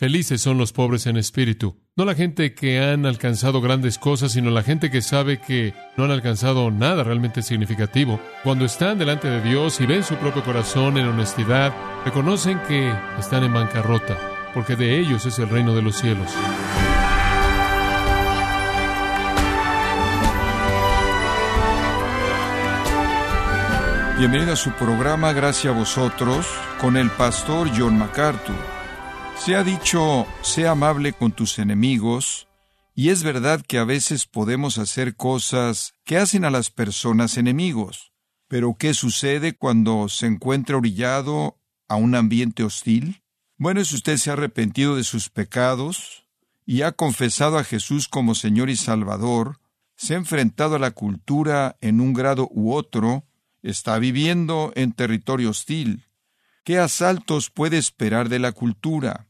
Felices son los pobres en espíritu. No la gente que han alcanzado grandes cosas, sino la gente que sabe que no han alcanzado nada realmente significativo. Cuando están delante de Dios y ven su propio corazón en honestidad, reconocen que están en bancarrota, porque de ellos es el reino de los cielos. Bienvenido a su programa Gracias a vosotros con el pastor John MacArthur. Se ha dicho, sea amable con tus enemigos, y es verdad que a veces podemos hacer cosas que hacen a las personas enemigos. Pero ¿qué sucede cuando se encuentra orillado a un ambiente hostil? Bueno, si usted se ha arrepentido de sus pecados y ha confesado a Jesús como Señor y Salvador, se ha enfrentado a la cultura en un grado u otro, está viviendo en territorio hostil. ¿Qué asaltos puede esperar de la cultura?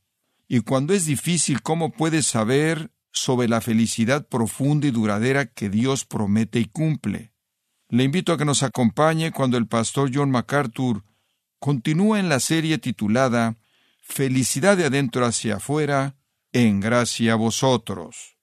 Y cuando es difícil, ¿cómo puede saber sobre la felicidad profunda y duradera que Dios promete y cumple? Le invito a que nos acompañe cuando el pastor John MacArthur continúa en la serie titulada Felicidad de adentro hacia afuera, en gracia a vosotros.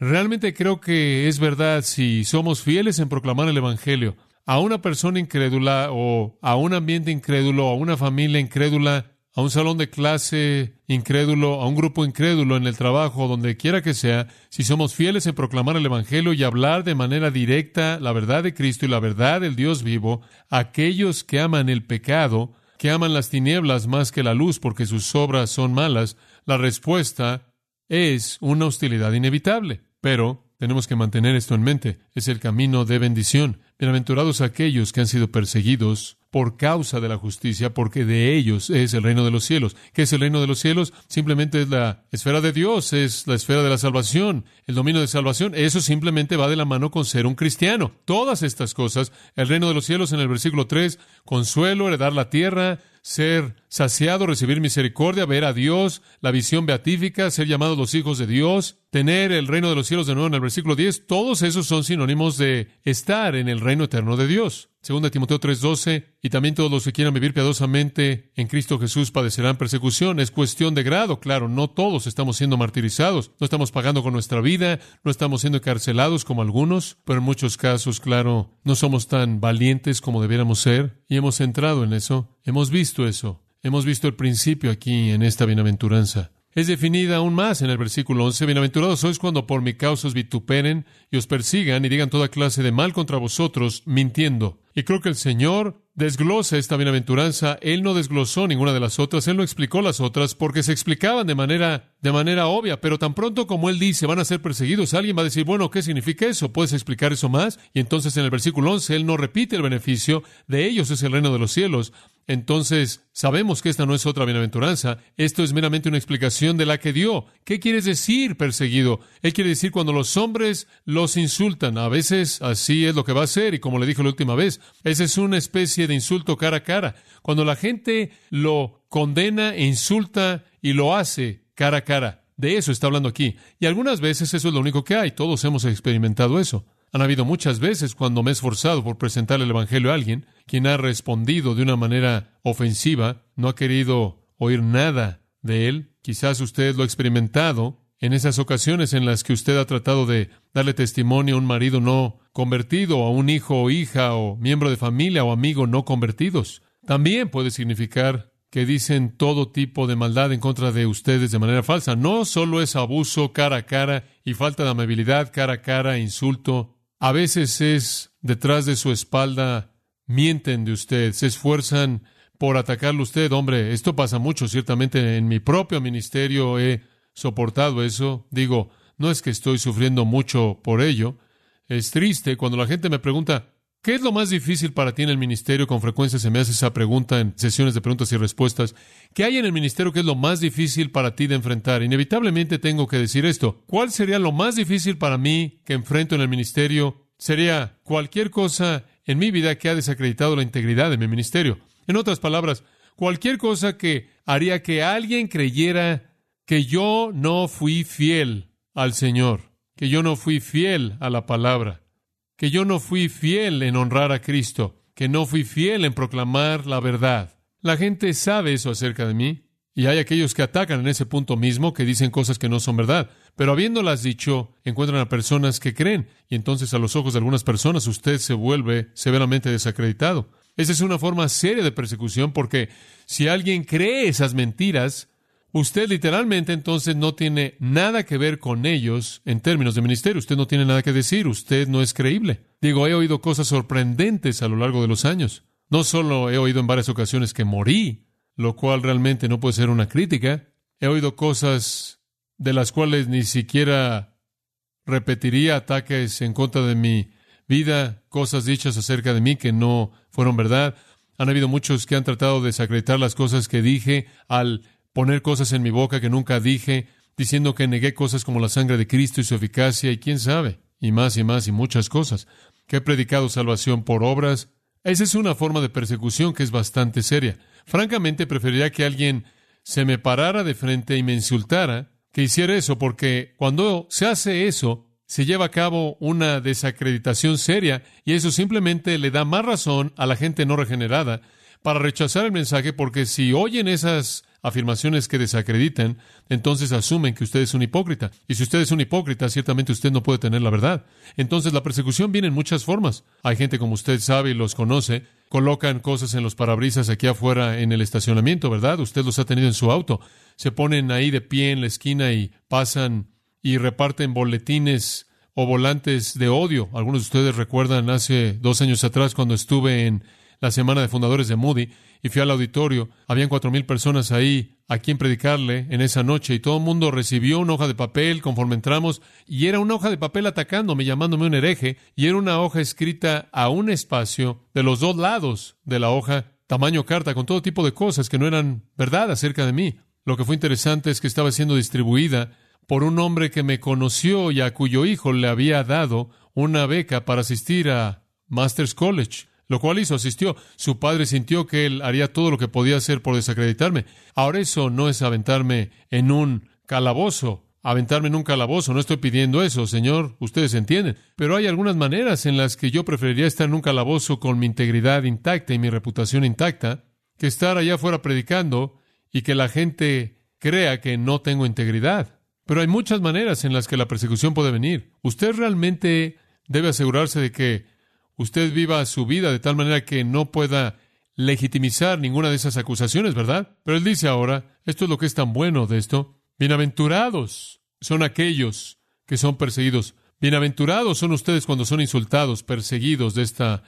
Realmente creo que es verdad si somos fieles en proclamar el Evangelio a una persona incrédula o a un ambiente incrédulo, a una familia incrédula, a un salón de clase incrédulo, a un grupo incrédulo en el trabajo, donde quiera que sea, si somos fieles en proclamar el Evangelio y hablar de manera directa la verdad de Cristo y la verdad del Dios vivo, aquellos que aman el pecado, que aman las tinieblas más que la luz porque sus obras son malas, la respuesta es una hostilidad inevitable. Pero tenemos que mantener esto en mente. Es el camino de bendición. Bienaventurados aquellos que han sido perseguidos por causa de la justicia, porque de ellos es el reino de los cielos. ¿Qué es el reino de los cielos? Simplemente es la esfera de Dios, es la esfera de la salvación, el dominio de salvación. Eso simplemente va de la mano con ser un cristiano. Todas estas cosas, el reino de los cielos en el versículo 3, consuelo, heredar la tierra, ser saciado, recibir misericordia, ver a Dios, la visión beatífica, ser llamados los hijos de Dios, tener el reino de los cielos de nuevo en el versículo 10, todos esos son sinónimos de estar en el reino eterno de Dios. Segunda Timoteo 3:12, y también todos los que quieran vivir piadosamente en Cristo Jesús padecerán persecución. Es cuestión de grado, claro, no todos estamos siendo martirizados, no estamos pagando con nuestra vida, no estamos siendo encarcelados como algunos, pero en muchos casos, claro, no somos tan valientes como debiéramos ser, y hemos entrado en eso, hemos visto eso, hemos visto el principio aquí en esta bienaventuranza es definida aún más en el versículo 11. Bienaventurados sois cuando por mi causa os vituperen y os persigan y digan toda clase de mal contra vosotros, mintiendo. Y creo que el Señor desglosa esta bienaventuranza. Él no desglosó ninguna de las otras, Él no explicó las otras porque se explicaban de manera, de manera obvia, pero tan pronto como Él dice van a ser perseguidos, alguien va a decir, bueno, ¿qué significa eso? ¿Puedes explicar eso más? Y entonces en el versículo 11 Él no repite el beneficio, de ellos es el reino de los cielos. Entonces, sabemos que esta no es otra bienaventuranza, esto es meramente una explicación de la que dio. ¿Qué quieres decir, perseguido? Él quiere decir cuando los hombres los insultan. A veces así es lo que va a ser, y como le dije la última vez, esa es una especie de insulto cara a cara. Cuando la gente lo condena e insulta y lo hace cara a cara. De eso está hablando aquí. Y algunas veces eso es lo único que hay. Todos hemos experimentado eso. Han habido muchas veces cuando me he esforzado por presentar el Evangelio a alguien, quien ha respondido de una manera ofensiva, no ha querido oír nada de él. Quizás usted lo ha experimentado en esas ocasiones en las que usted ha tratado de darle testimonio a un marido no convertido, a un hijo o hija o miembro de familia o amigo no convertidos. También puede significar que dicen todo tipo de maldad en contra de ustedes de manera falsa. No solo es abuso cara a cara y falta de amabilidad cara a cara, insulto, a veces es detrás de su espalda, mienten de usted, se esfuerzan por atacarle usted. Hombre, esto pasa mucho, ciertamente en mi propio ministerio he soportado eso. Digo, no es que estoy sufriendo mucho por ello. Es triste cuando la gente me pregunta, ¿qué es lo más difícil para ti en el ministerio? Con frecuencia se me hace esa pregunta en sesiones de preguntas y respuestas. ¿Qué hay en el ministerio que es lo más difícil para ti de enfrentar? Inevitablemente tengo que decir esto. ¿Cuál sería lo más difícil para mí que enfrento en el ministerio? Sería cualquier cosa en mi vida que ha desacreditado la integridad de mi ministerio. En otras palabras, cualquier cosa que haría que alguien creyera que yo no fui fiel al Señor, que yo no fui fiel a la palabra, que yo no fui fiel en honrar a Cristo, que no fui fiel en proclamar la verdad. La gente sabe eso acerca de mí. Y hay aquellos que atacan en ese punto mismo, que dicen cosas que no son verdad. Pero habiéndolas dicho, encuentran a personas que creen. Y entonces a los ojos de algunas personas usted se vuelve severamente desacreditado. Esa es una forma seria de persecución porque si alguien cree esas mentiras, usted literalmente entonces no tiene nada que ver con ellos en términos de ministerio. Usted no tiene nada que decir. Usted no es creíble. Digo, he oído cosas sorprendentes a lo largo de los años. No solo he oído en varias ocasiones que morí, lo cual realmente no puede ser una crítica. He oído cosas de las cuales ni siquiera repetiría ataques en contra de mi vida, cosas dichas acerca de mí que no fueron verdad. Han habido muchos que han tratado de desacreditar las cosas que dije al poner cosas en mi boca que nunca dije, diciendo que negué cosas como la sangre de Cristo y su eficacia y quién sabe, y más y más y muchas cosas, que he predicado salvación por obras. Esa es una forma de persecución que es bastante seria. Francamente, preferiría que alguien se me parara de frente y me insultara que hiciera eso, porque cuando se hace eso, se lleva a cabo una desacreditación seria y eso simplemente le da más razón a la gente no regenerada para rechazar el mensaje, porque si oyen esas afirmaciones que desacreditan, entonces asumen que usted es un hipócrita. Y si usted es un hipócrita, ciertamente usted no puede tener la verdad. Entonces la persecución viene en muchas formas. Hay gente como usted sabe y los conoce, colocan cosas en los parabrisas aquí afuera en el estacionamiento, ¿verdad? Usted los ha tenido en su auto. Se ponen ahí de pie en la esquina y pasan y reparten boletines o volantes de odio. Algunos de ustedes recuerdan hace dos años atrás cuando estuve en la semana de fundadores de Moody y fui al auditorio. Habían cuatro mil personas ahí a quien predicarle en esa noche y todo el mundo recibió una hoja de papel conforme entramos y era una hoja de papel atacándome, llamándome un hereje y era una hoja escrita a un espacio de los dos lados de la hoja, tamaño carta, con todo tipo de cosas que no eran verdad acerca de mí. Lo que fue interesante es que estaba siendo distribuida por un hombre que me conoció y a cuyo hijo le había dado una beca para asistir a Masters College lo cual hizo, asistió. Su padre sintió que él haría todo lo que podía hacer por desacreditarme. Ahora eso no es aventarme en un calabozo, aventarme en un calabozo. No estoy pidiendo eso, Señor, ustedes entienden. Pero hay algunas maneras en las que yo preferiría estar en un calabozo con mi integridad intacta y mi reputación intacta, que estar allá afuera predicando y que la gente crea que no tengo integridad. Pero hay muchas maneras en las que la persecución puede venir. Usted realmente debe asegurarse de que usted viva su vida de tal manera que no pueda legitimizar ninguna de esas acusaciones, ¿verdad? Pero él dice ahora, esto es lo que es tan bueno de esto, bienaventurados son aquellos que son perseguidos. Bienaventurados son ustedes cuando son insultados, perseguidos de esta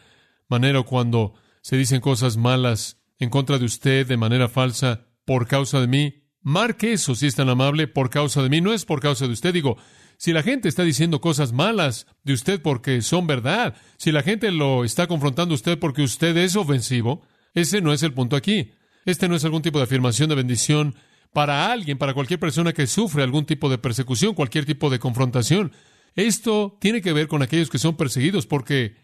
manera o cuando se dicen cosas malas en contra de usted de manera falsa por causa de mí. Marque eso si es tan amable por causa de mí, no es por causa de usted. Digo, si la gente está diciendo cosas malas de usted porque son verdad, si la gente lo está confrontando a usted porque usted es ofensivo, ese no es el punto aquí. Este no es algún tipo de afirmación de bendición para alguien, para cualquier persona que sufre algún tipo de persecución, cualquier tipo de confrontación. Esto tiene que ver con aquellos que son perseguidos porque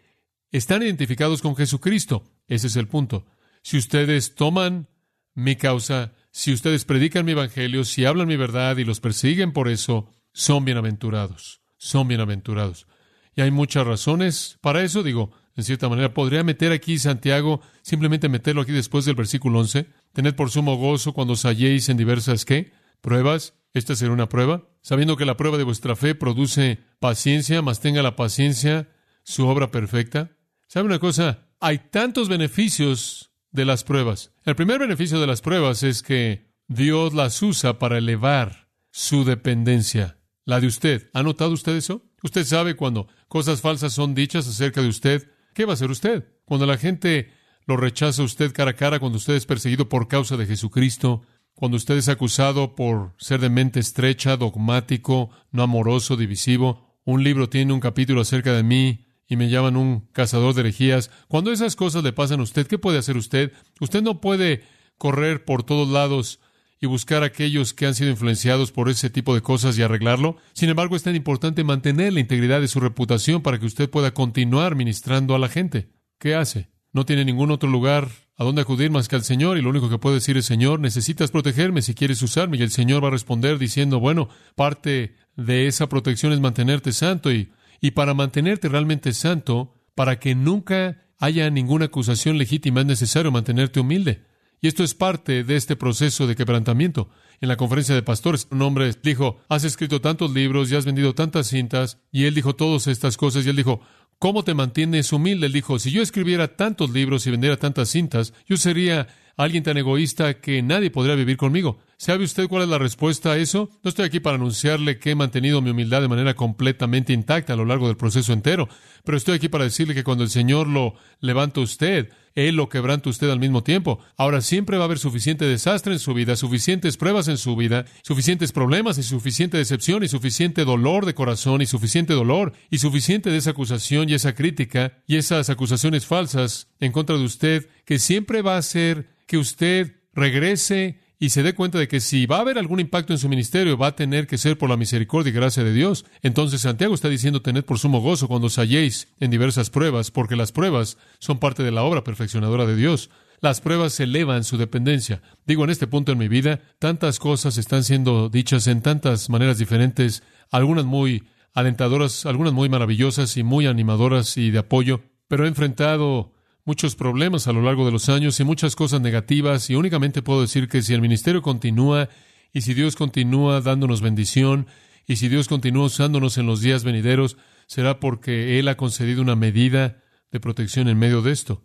están identificados con Jesucristo. Ese es el punto. Si ustedes toman mi causa, si ustedes predican mi evangelio, si hablan mi verdad y los persiguen por eso, son bienaventurados, son bienaventurados. Y hay muchas razones para eso, digo, en cierta manera, podría meter aquí Santiago, simplemente meterlo aquí después del versículo 11, tened por sumo gozo cuando os halléis en diversas, ¿qué? Pruebas, esta será una prueba, sabiendo que la prueba de vuestra fe produce paciencia, más tenga la paciencia su obra perfecta. ¿Sabe una cosa? Hay tantos beneficios de las pruebas. El primer beneficio de las pruebas es que Dios las usa para elevar su dependencia la de usted. ¿Ha notado usted eso? Usted sabe cuando cosas falsas son dichas acerca de usted, ¿qué va a hacer usted? Cuando la gente lo rechaza a usted cara a cara, cuando usted es perseguido por causa de Jesucristo, cuando usted es acusado por ser de mente estrecha, dogmático, no amoroso, divisivo. Un libro tiene un capítulo acerca de mí y me llaman un cazador de herejías. Cuando esas cosas le pasan a usted, ¿qué puede hacer usted? Usted no puede correr por todos lados y buscar a aquellos que han sido influenciados por ese tipo de cosas y arreglarlo. Sin embargo, es tan importante mantener la integridad de su reputación para que usted pueda continuar ministrando a la gente. ¿Qué hace? No tiene ningún otro lugar a donde acudir más que al Señor y lo único que puede decir es, Señor, necesitas protegerme si quieres usarme. Y el Señor va a responder diciendo, bueno, parte de esa protección es mantenerte santo y, y para mantenerte realmente santo, para que nunca haya ninguna acusación legítima, es necesario mantenerte humilde. Y esto es parte de este proceso de quebrantamiento. En la conferencia de pastores, un hombre dijo, has escrito tantos libros y has vendido tantas cintas, y él dijo todas estas cosas, y él dijo, ¿cómo te mantienes humilde? Él dijo, si yo escribiera tantos libros y vendiera tantas cintas, yo sería alguien tan egoísta que nadie podría vivir conmigo. ¿Sabe usted cuál es la respuesta a eso? No estoy aquí para anunciarle que he mantenido mi humildad de manera completamente intacta a lo largo del proceso entero, pero estoy aquí para decirle que cuando el Señor lo levanta usted, Él lo quebranta usted al mismo tiempo. Ahora siempre va a haber suficiente desastre en su vida, suficientes pruebas en su vida, suficientes problemas y suficiente decepción y suficiente dolor de corazón y suficiente dolor y suficiente de esa acusación y esa crítica y esas acusaciones falsas en contra de usted que siempre va a ser que usted regrese y se dé cuenta de que si va a haber algún impacto en su ministerio, va a tener que ser por la misericordia y gracia de Dios. Entonces Santiago está diciendo tened por sumo gozo cuando os halléis en diversas pruebas, porque las pruebas son parte de la obra perfeccionadora de Dios. Las pruebas elevan su dependencia. Digo, en este punto en mi vida, tantas cosas están siendo dichas en tantas maneras diferentes, algunas muy alentadoras, algunas muy maravillosas y muy animadoras y de apoyo, pero he enfrentado muchos problemas a lo largo de los años y muchas cosas negativas y únicamente puedo decir que si el ministerio continúa y si Dios continúa dándonos bendición y si Dios continúa usándonos en los días venideros, será porque Él ha concedido una medida de protección en medio de esto.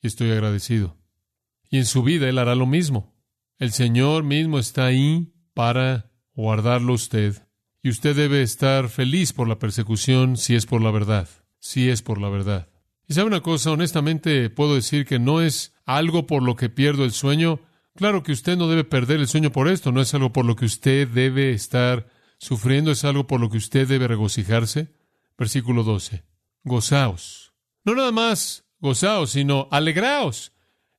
Y estoy agradecido. Y en su vida Él hará lo mismo. El Señor mismo está ahí para guardarlo usted. Y usted debe estar feliz por la persecución si es por la verdad. Si es por la verdad. Sabe una cosa, honestamente puedo decir que no es algo por lo que pierdo el sueño. Claro que usted no debe perder el sueño por esto, no es algo por lo que usted debe estar sufriendo, es algo por lo que usted debe regocijarse. Versículo 12. Gozaos. No nada más gozaos, sino alegraos.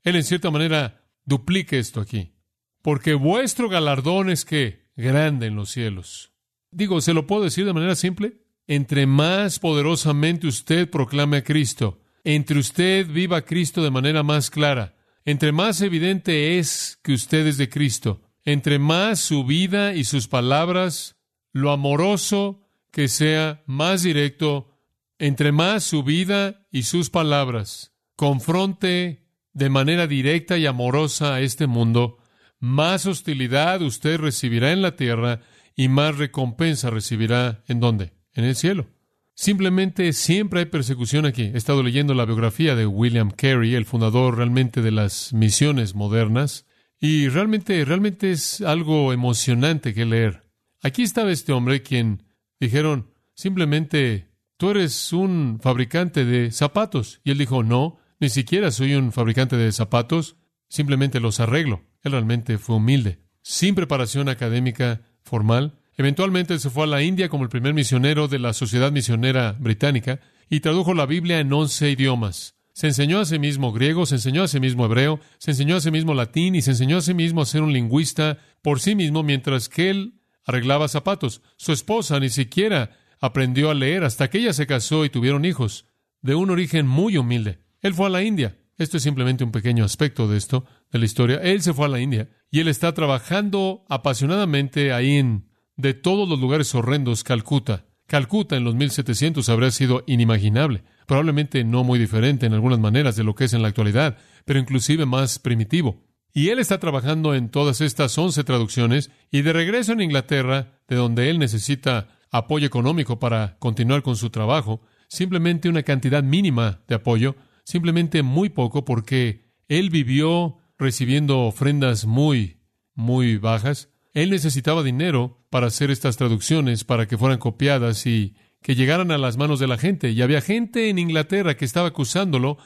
Él en cierta manera duplique esto aquí. Porque vuestro galardón es que grande en los cielos. Digo, ¿se lo puedo decir de manera simple? entre más poderosamente usted proclame a Cristo, entre usted viva Cristo de manera más clara, entre más evidente es que usted es de Cristo, entre más su vida y sus palabras, lo amoroso que sea más directo, entre más su vida y sus palabras confronte de manera directa y amorosa a este mundo, más hostilidad usted recibirá en la tierra y más recompensa recibirá en dónde? en el cielo. Simplemente siempre hay persecución aquí. He estado leyendo la biografía de William Carey, el fundador realmente de las misiones modernas, y realmente, realmente es algo emocionante que leer. Aquí estaba este hombre quien dijeron simplemente, tú eres un fabricante de zapatos. Y él dijo, no, ni siquiera soy un fabricante de zapatos, simplemente los arreglo. Él realmente fue humilde, sin preparación académica formal, Eventualmente se fue a la India como el primer misionero de la Sociedad Misionera Británica y tradujo la Biblia en once idiomas. Se enseñó a sí mismo griego, se enseñó a sí mismo hebreo, se enseñó a sí mismo latín y se enseñó a sí mismo a ser un lingüista por sí mismo mientras que él arreglaba zapatos. Su esposa ni siquiera aprendió a leer hasta que ella se casó y tuvieron hijos, de un origen muy humilde. Él fue a la India. Esto es simplemente un pequeño aspecto de esto, de la historia. Él se fue a la India y él está trabajando apasionadamente ahí en de todos los lugares horrendos, Calcuta. Calcuta en los 1700 habría sido inimaginable, probablemente no muy diferente en algunas maneras de lo que es en la actualidad, pero inclusive más primitivo. Y él está trabajando en todas estas once traducciones y de regreso en Inglaterra, de donde él necesita apoyo económico para continuar con su trabajo, simplemente una cantidad mínima de apoyo, simplemente muy poco porque él vivió recibiendo ofrendas muy, muy bajas, él necesitaba dinero para hacer estas traducciones, para que fueran copiadas y que llegaran a las manos de la gente. Y había gente en Inglaterra que estaba acusándolo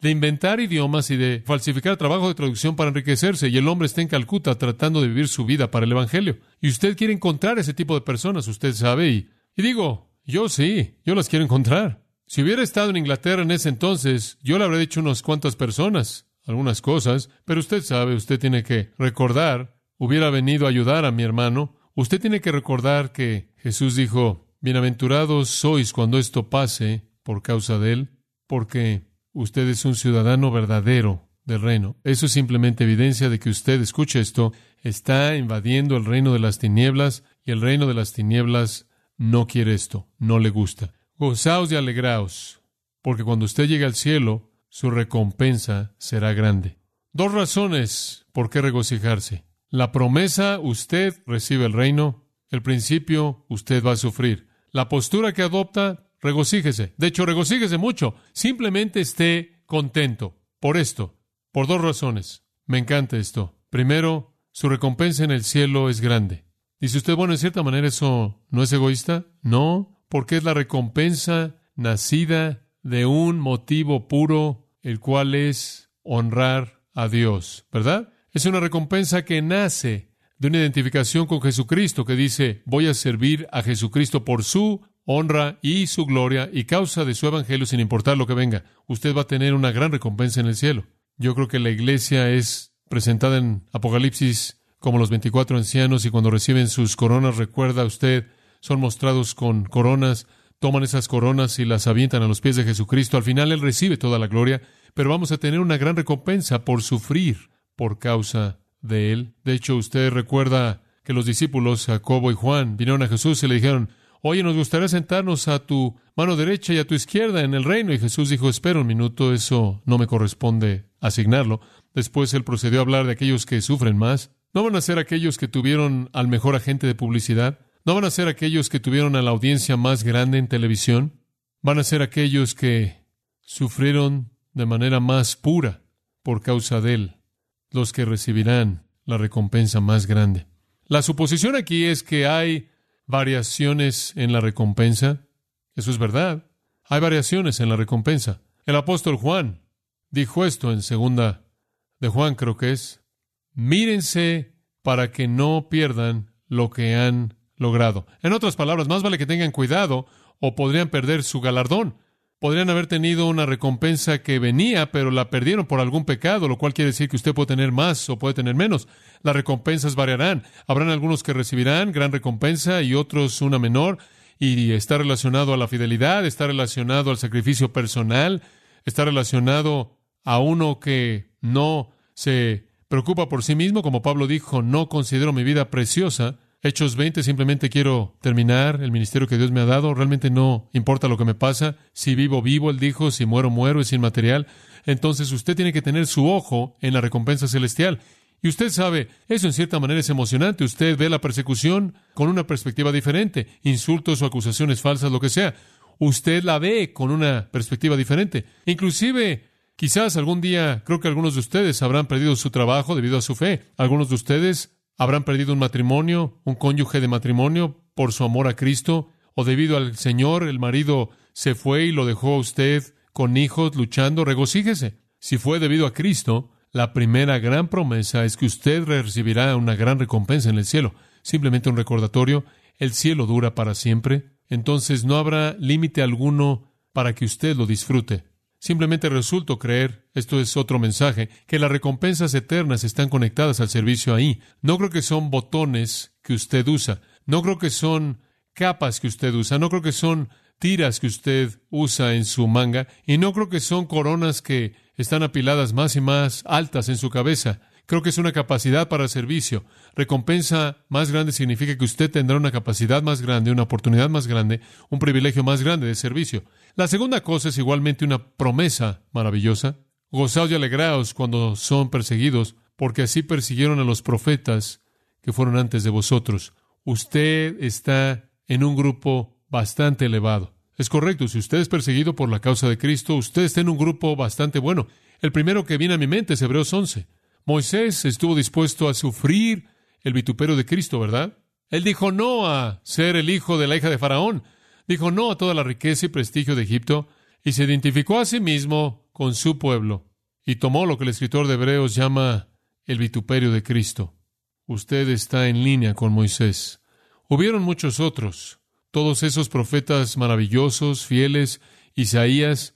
de inventar idiomas y de falsificar trabajo de traducción para enriquecerse. Y el hombre está en Calcuta tratando de vivir su vida para el Evangelio. Y usted quiere encontrar ese tipo de personas, usted sabe. Y, y digo, yo sí, yo las quiero encontrar. Si hubiera estado en Inglaterra en ese entonces, yo le habría dicho unas cuantas personas, algunas cosas, pero usted sabe, usted tiene que recordar hubiera venido a ayudar a mi hermano, usted tiene que recordar que Jesús dijo, Bienaventurados sois cuando esto pase por causa de él, porque usted es un ciudadano verdadero del reino. Eso es simplemente evidencia de que usted, escuche esto, está invadiendo el reino de las tinieblas y el reino de las tinieblas no quiere esto, no le gusta. Gozaos y alegraos, porque cuando usted llegue al cielo, su recompensa será grande. Dos razones por qué regocijarse. La promesa, usted recibe el reino. El principio, usted va a sufrir. La postura que adopta, regocíjese. De hecho, regocíjese mucho. Simplemente esté contento. Por esto, por dos razones. Me encanta esto. Primero, su recompensa en el cielo es grande. Dice usted, bueno, en cierta manera eso no es egoísta. No, porque es la recompensa nacida de un motivo puro, el cual es honrar a Dios, ¿verdad? Es una recompensa que nace de una identificación con Jesucristo, que dice, voy a servir a Jesucristo por su honra y su gloria y causa de su evangelio sin importar lo que venga. Usted va a tener una gran recompensa en el cielo. Yo creo que la iglesia es presentada en Apocalipsis como los 24 ancianos y cuando reciben sus coronas, recuerda usted, son mostrados con coronas, toman esas coronas y las avientan a los pies de Jesucristo. Al final Él recibe toda la gloria, pero vamos a tener una gran recompensa por sufrir por causa de Él. De hecho, usted recuerda que los discípulos, Jacobo y Juan, vinieron a Jesús y le dijeron, Oye, nos gustaría sentarnos a tu mano derecha y a tu izquierda en el reino. Y Jesús dijo, espera un minuto, eso no me corresponde asignarlo. Después él procedió a hablar de aquellos que sufren más. ¿No van a ser aquellos que tuvieron al mejor agente de publicidad? ¿No van a ser aquellos que tuvieron a la audiencia más grande en televisión? Van a ser aquellos que sufrieron de manera más pura por causa de él, los que recibirán la recompensa más grande. La suposición aquí es que hay variaciones en la recompensa. Eso es verdad. Hay variaciones en la recompensa. El apóstol Juan dijo esto en segunda de Juan, creo que es. Mírense para que no pierdan lo que han logrado. En otras palabras, más vale que tengan cuidado o podrían perder su galardón. Podrían haber tenido una recompensa que venía, pero la perdieron por algún pecado, lo cual quiere decir que usted puede tener más o puede tener menos. Las recompensas variarán. Habrán algunos que recibirán gran recompensa y otros una menor, y está relacionado a la fidelidad, está relacionado al sacrificio personal, está relacionado a uno que no se preocupa por sí mismo, como Pablo dijo, no considero mi vida preciosa, Hechos 20, simplemente quiero terminar el ministerio que Dios me ha dado. Realmente no importa lo que me pasa. Si vivo, vivo, Él dijo. Si muero, muero, es inmaterial. Entonces usted tiene que tener su ojo en la recompensa celestial. Y usted sabe, eso en cierta manera es emocionante. Usted ve la persecución con una perspectiva diferente. Insultos o acusaciones falsas, lo que sea. Usted la ve con una perspectiva diferente. Inclusive, quizás algún día, creo que algunos de ustedes habrán perdido su trabajo debido a su fe. Algunos de ustedes habrán perdido un matrimonio, un cónyuge de matrimonio por su amor a Cristo, o debido al Señor el marido se fue y lo dejó a usted con hijos luchando, regocíjese. Si fue debido a Cristo, la primera gran promesa es que usted recibirá una gran recompensa en el cielo. Simplemente un recordatorio, el cielo dura para siempre, entonces no habrá límite alguno para que usted lo disfrute. Simplemente resulto creer, esto es otro mensaje, que las recompensas eternas están conectadas al servicio ahí. No creo que son botones que usted usa, no creo que son capas que usted usa, no creo que son tiras que usted usa en su manga, y no creo que son coronas que están apiladas más y más altas en su cabeza. Creo que es una capacidad para servicio. Recompensa más grande significa que usted tendrá una capacidad más grande, una oportunidad más grande, un privilegio más grande de servicio. La segunda cosa es igualmente una promesa maravillosa. Gozaos y alegraos cuando son perseguidos, porque así persiguieron a los profetas que fueron antes de vosotros. Usted está en un grupo bastante elevado. Es correcto, si usted es perseguido por la causa de Cristo, usted está en un grupo bastante bueno. El primero que viene a mi mente es Hebreos 11. Moisés estuvo dispuesto a sufrir el vituperio de Cristo, ¿verdad? Él dijo no a ser el hijo de la hija de Faraón, dijo no a toda la riqueza y prestigio de Egipto, y se identificó a sí mismo con su pueblo, y tomó lo que el escritor de Hebreos llama el vituperio de Cristo. Usted está en línea con Moisés. Hubieron muchos otros, todos esos profetas maravillosos, fieles, Isaías,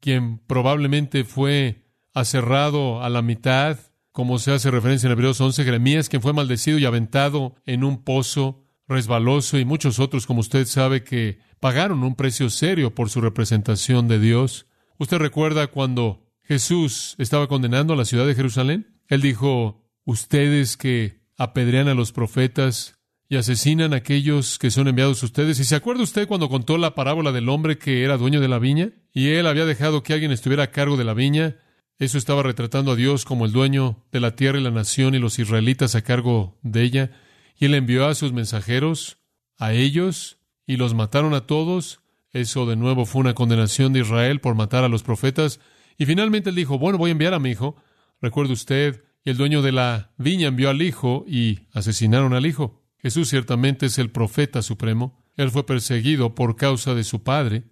quien probablemente fue aserrado a la mitad, como se hace referencia en Hebreos 11, Jeremías, quien fue maldecido y aventado en un pozo resbaloso, y muchos otros, como usted sabe, que pagaron un precio serio por su representación de Dios. ¿Usted recuerda cuando Jesús estaba condenando a la ciudad de Jerusalén? Él dijo, ustedes que apedrean a los profetas y asesinan a aquellos que son enviados a ustedes. ¿Y se acuerda usted cuando contó la parábola del hombre que era dueño de la viña? Y él había dejado que alguien estuviera a cargo de la viña Eso estaba retratando a Dios como el dueño de la tierra y la nación y los israelitas a cargo de ella. Y él envió a sus mensajeros a ellos y los mataron a todos. Eso de nuevo fue una condenación de Israel por matar a los profetas. Y finalmente él dijo, bueno, voy a enviar a mi hijo. Recuerde usted, el dueño de la viña envió al hijo y asesinaron al hijo. Jesús ciertamente es el profeta supremo. Él fue perseguido por causa de su padre,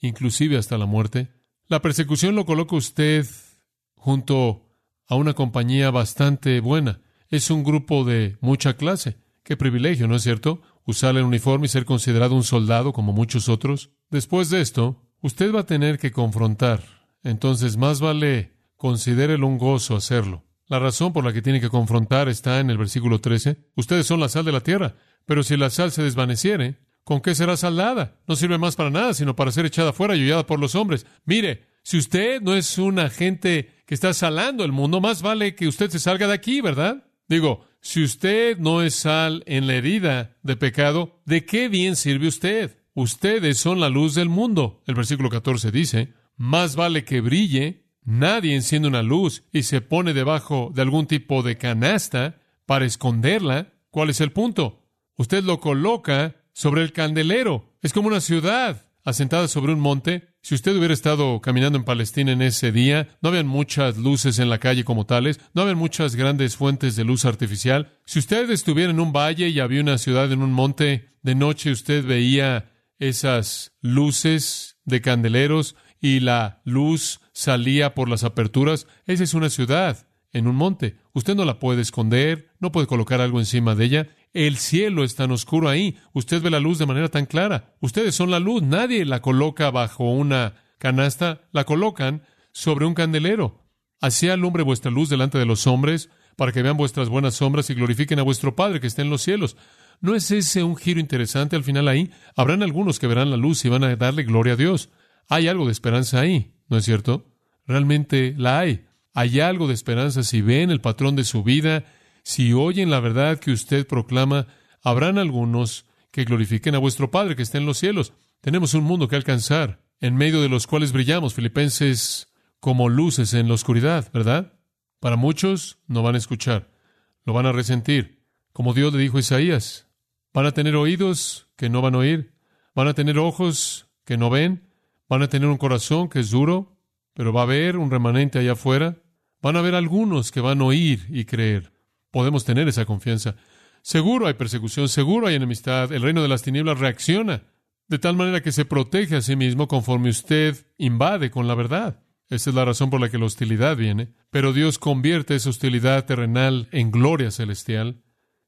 inclusive hasta la muerte. La persecución lo coloca usted junto a una compañía bastante buena. Es un grupo de mucha clase. Qué privilegio, ¿no es cierto? Usar el uniforme y ser considerado un soldado como muchos otros. Después de esto, usted va a tener que confrontar. Entonces, más vale considérelo un gozo hacerlo. La razón por la que tiene que confrontar está en el versículo 13. Ustedes son la sal de la tierra, pero si la sal se desvaneciere, ¿con qué será saldada? No sirve más para nada, sino para ser echada fuera y hollada por los hombres. Mire, si usted no es un agente que está salando el mundo, más vale que usted se salga de aquí, ¿verdad? Digo, si usted no es sal en la herida de pecado, ¿de qué bien sirve usted? Ustedes son la luz del mundo. El versículo 14 dice, más vale que brille. Nadie enciende una luz y se pone debajo de algún tipo de canasta para esconderla. ¿Cuál es el punto? Usted lo coloca sobre el candelero. Es como una ciudad asentada sobre un monte. Si usted hubiera estado caminando en Palestina en ese día, no habían muchas luces en la calle como tales, no habían muchas grandes fuentes de luz artificial. Si usted estuviera en un valle y había una ciudad en un monte, de noche usted veía esas luces de candeleros y la luz salía por las aperturas. Esa es una ciudad en un monte. Usted no la puede esconder, no puede colocar algo encima de ella. El cielo es tan oscuro ahí. Usted ve la luz de manera tan clara. Ustedes son la luz. Nadie la coloca bajo una canasta. La colocan sobre un candelero. Así alumbre vuestra luz delante de los hombres, para que vean vuestras buenas sombras y glorifiquen a vuestro Padre que está en los cielos. ¿No es ese un giro interesante al final ahí? Habrán algunos que verán la luz y van a darle gloria a Dios. Hay algo de esperanza ahí, ¿no es cierto? Realmente la hay. Hay algo de esperanza si ven el patrón de su vida si oyen la verdad que usted proclama, habrán algunos que glorifiquen a vuestro Padre que está en los cielos. Tenemos un mundo que alcanzar, en medio de los cuales brillamos, filipenses, como luces en la oscuridad, ¿verdad? Para muchos no van a escuchar, lo van a resentir, como Dios le dijo a Isaías. Van a tener oídos que no van a oír, van a tener ojos que no ven, van a tener un corazón que es duro, pero va a haber un remanente allá afuera. Van a haber algunos que van a oír y creer podemos tener esa confianza. Seguro hay persecución, seguro hay enemistad. El reino de las tinieblas reacciona de tal manera que se protege a sí mismo conforme usted invade con la verdad. Esa es la razón por la que la hostilidad viene. Pero Dios convierte esa hostilidad terrenal en gloria celestial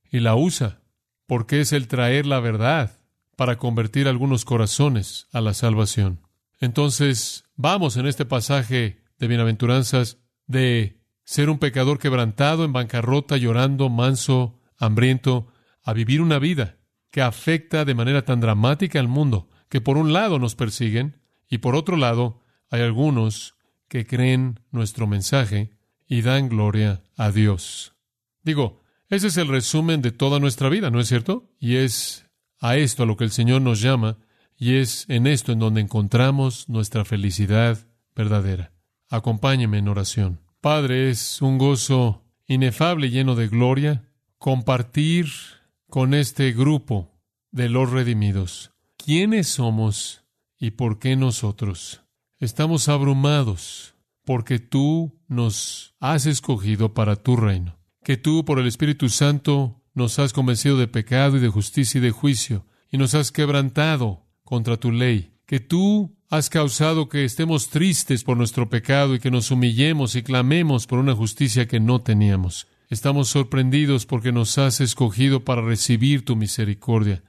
y la usa, porque es el traer la verdad para convertir algunos corazones a la salvación. Entonces, vamos en este pasaje de bienaventuranzas de ser un pecador quebrantado, en bancarrota, llorando, manso, hambriento, a vivir una vida que afecta de manera tan dramática al mundo, que por un lado nos persiguen y por otro lado hay algunos que creen nuestro mensaje y dan gloria a Dios. Digo, ese es el resumen de toda nuestra vida, ¿no es cierto? Y es a esto a lo que el Señor nos llama y es en esto en donde encontramos nuestra felicidad verdadera. Acompáñeme en oración. Padre, es un gozo inefable lleno de gloria compartir con este grupo de los redimidos. ¿Quiénes somos y por qué nosotros? Estamos abrumados porque tú nos has escogido para tu reino, que tú por el Espíritu Santo nos has convencido de pecado y de justicia y de juicio, y nos has quebrantado contra tu ley, que tú Has causado que estemos tristes por nuestro pecado y que nos humillemos y clamemos por una justicia que no teníamos. Estamos sorprendidos porque nos has escogido para recibir tu misericordia,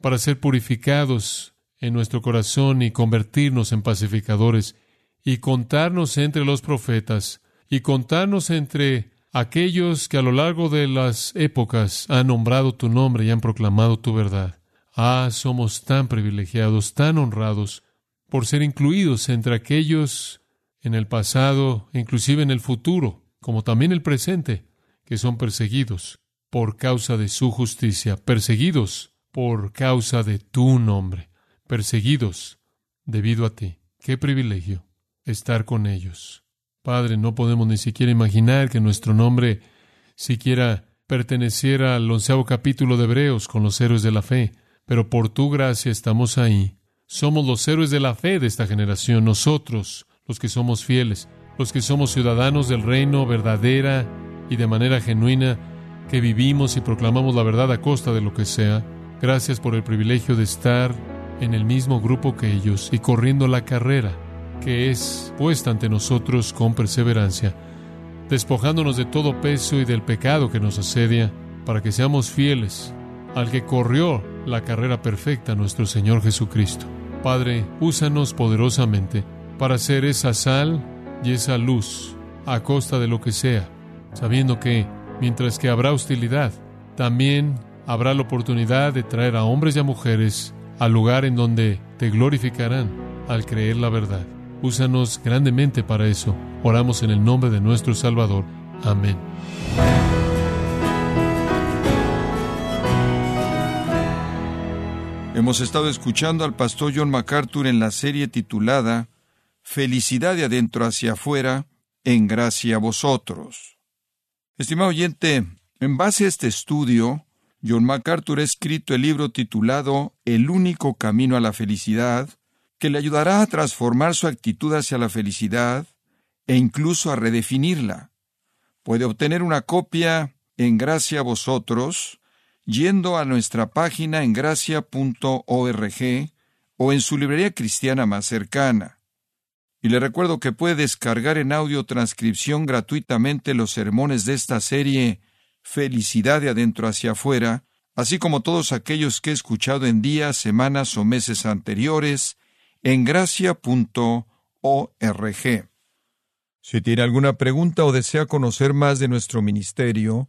para ser purificados en nuestro corazón y convertirnos en pacificadores, y contarnos entre los profetas, y contarnos entre aquellos que a lo largo de las épocas han nombrado tu nombre y han proclamado tu verdad. Ah, somos tan privilegiados, tan honrados, por ser incluidos entre aquellos en el pasado inclusive en el futuro, como también el presente, que son perseguidos por causa de su justicia, perseguidos por causa de tu nombre, perseguidos debido a ti. Qué privilegio estar con ellos. Padre, no podemos ni siquiera imaginar que nuestro nombre siquiera perteneciera al onceavo capítulo de Hebreos con los héroes de la fe, pero por tu gracia estamos ahí. Somos los héroes de la fe de esta generación, nosotros, los que somos fieles, los que somos ciudadanos del reino verdadera y de manera genuina, que vivimos y proclamamos la verdad a costa de lo que sea. Gracias por el privilegio de estar en el mismo grupo que ellos y corriendo la carrera que es puesta ante nosotros con perseverancia, despojándonos de todo peso y del pecado que nos asedia, para que seamos fieles al que corrió la carrera perfecta, nuestro Señor Jesucristo. Padre, úsanos poderosamente para ser esa sal y esa luz a costa de lo que sea, sabiendo que, mientras que habrá hostilidad, también habrá la oportunidad de traer a hombres y a mujeres al lugar en donde te glorificarán al creer la verdad. Úsanos grandemente para eso. Oramos en el nombre de nuestro Salvador. Amén. Hemos estado escuchando al pastor John MacArthur en la serie titulada Felicidad de adentro hacia afuera, en gracia a vosotros. Estimado oyente, en base a este estudio, John MacArthur ha escrito el libro titulado El único camino a la felicidad, que le ayudará a transformar su actitud hacia la felicidad e incluso a redefinirla. Puede obtener una copia en Gracia a vosotros yendo a nuestra página en gracia.org o en su librería cristiana más cercana. Y le recuerdo que puede descargar en audio transcripción gratuitamente los sermones de esta serie felicidad de adentro hacia afuera, así como todos aquellos que he escuchado en días, semanas o meses anteriores, en gracia.org. Si tiene alguna pregunta o desea conocer más de nuestro ministerio,